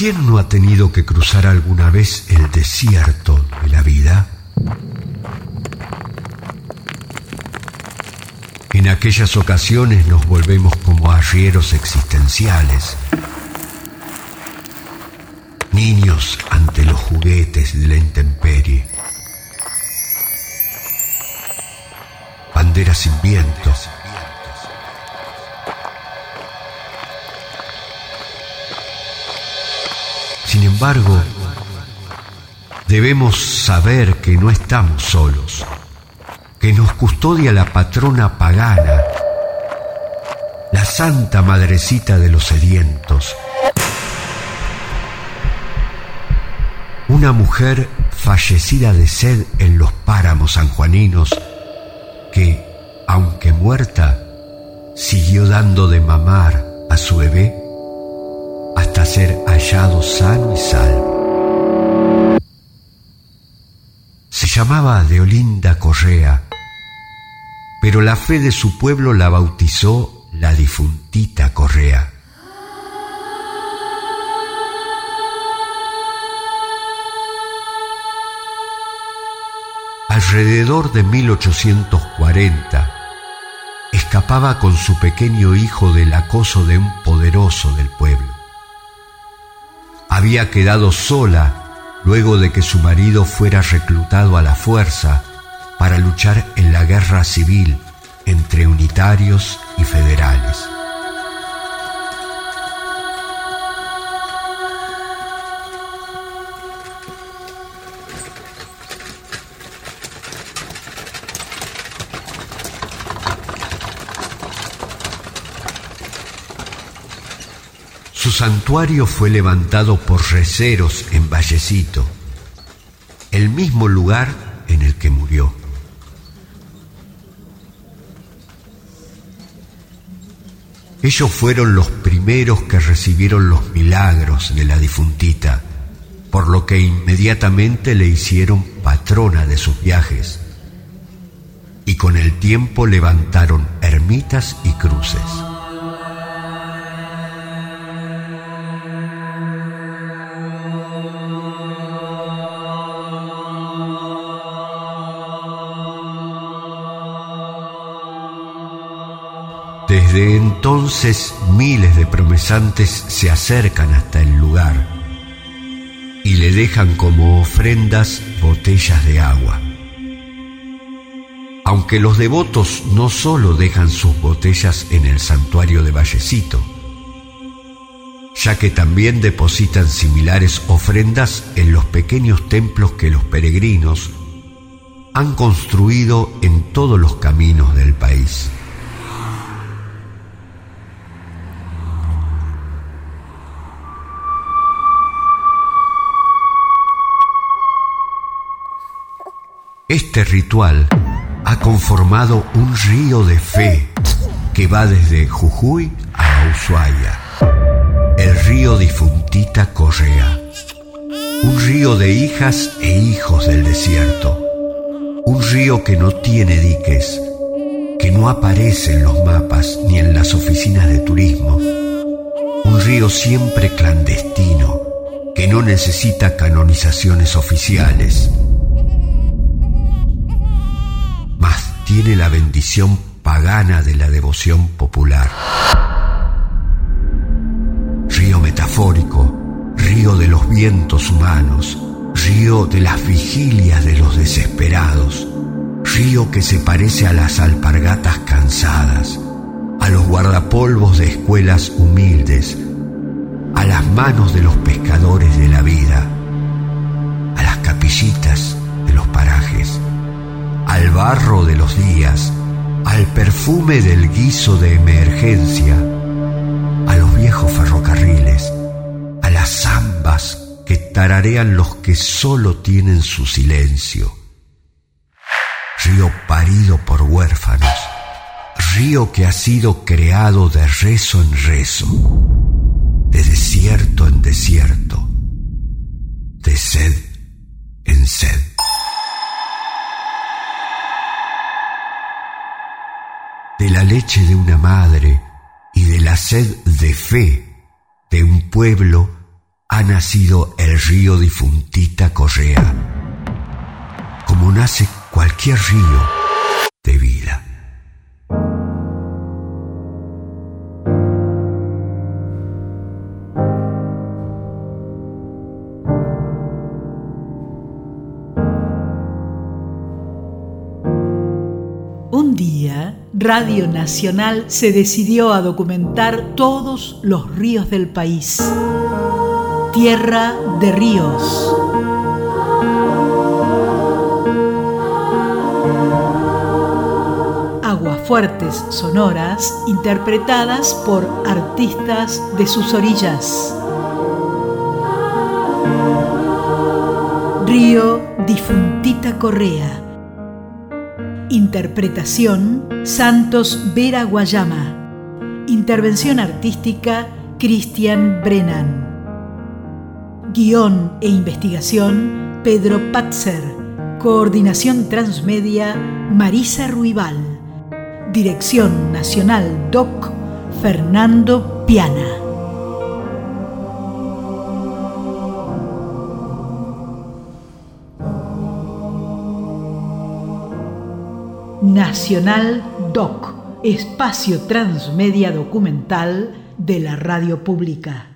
¿Quién no ha tenido que cruzar alguna vez el desierto de la vida? En aquellas ocasiones nos volvemos como arrieros existenciales, niños ante los juguetes de la intemperie, banderas sin viento, Sin embargo, debemos saber que no estamos solos, que nos custodia la patrona pagana, la santa madrecita de los sedientos, una mujer fallecida de sed en los páramos sanjuaninos que, aunque muerta, siguió dando de mamar a su bebé ser hallado sano y salvo. Se llamaba Deolinda Correa, pero la fe de su pueblo la bautizó la difuntita Correa. Alrededor de 1840, escapaba con su pequeño hijo del acoso de un poderoso del pueblo había quedado sola luego de que su marido fuera reclutado a la fuerza para luchar en la guerra civil entre unitarios y federales. Su santuario fue levantado por receros en Vallecito, el mismo lugar en el que murió. Ellos fueron los primeros que recibieron los milagros de la difuntita, por lo que inmediatamente le hicieron patrona de sus viajes y con el tiempo levantaron ermitas y cruces. Desde entonces miles de promesantes se acercan hasta el lugar y le dejan como ofrendas botellas de agua. Aunque los devotos no solo dejan sus botellas en el santuario de Vallecito, ya que también depositan similares ofrendas en los pequeños templos que los peregrinos han construido en todos los caminos del país. Este ritual ha conformado un río de fe que va desde Jujuy a Ushuaia, el río difuntita Correa, un río de hijas e hijos del desierto, un río que no tiene diques, que no aparece en los mapas ni en las oficinas de turismo, un río siempre clandestino, que no necesita canonizaciones oficiales, tiene la bendición pagana de la devoción popular. Río metafórico, río de los vientos humanos, río de las vigilias de los desesperados, río que se parece a las alpargatas cansadas, a los guardapolvos de escuelas humildes, a las manos de los pescadores de la vida, barro de los días, al perfume del guiso de emergencia, a los viejos ferrocarriles, a las zambas que tararean los que solo tienen su silencio. Río parido por huérfanos, río que ha sido creado de rezo en rezo, de desierto en desierto, de sed en sed. de la leche de una madre y de la sed de fe de un pueblo ha nacido el río difuntita Correa, como nace cualquier río de vida. Radio Nacional se decidió a documentar todos los ríos del país. Tierra de ríos. Aguafuertes sonoras interpretadas por artistas de sus orillas. Río Difuntita Correa. Interpretación Santos Vera Guayama. Intervención artística Cristian Brennan. Guión e investigación Pedro Patzer. Coordinación Transmedia Marisa Ruibal. Dirección Nacional DOC Fernando Piana. Nacional DOC, espacio transmedia documental de la radio pública.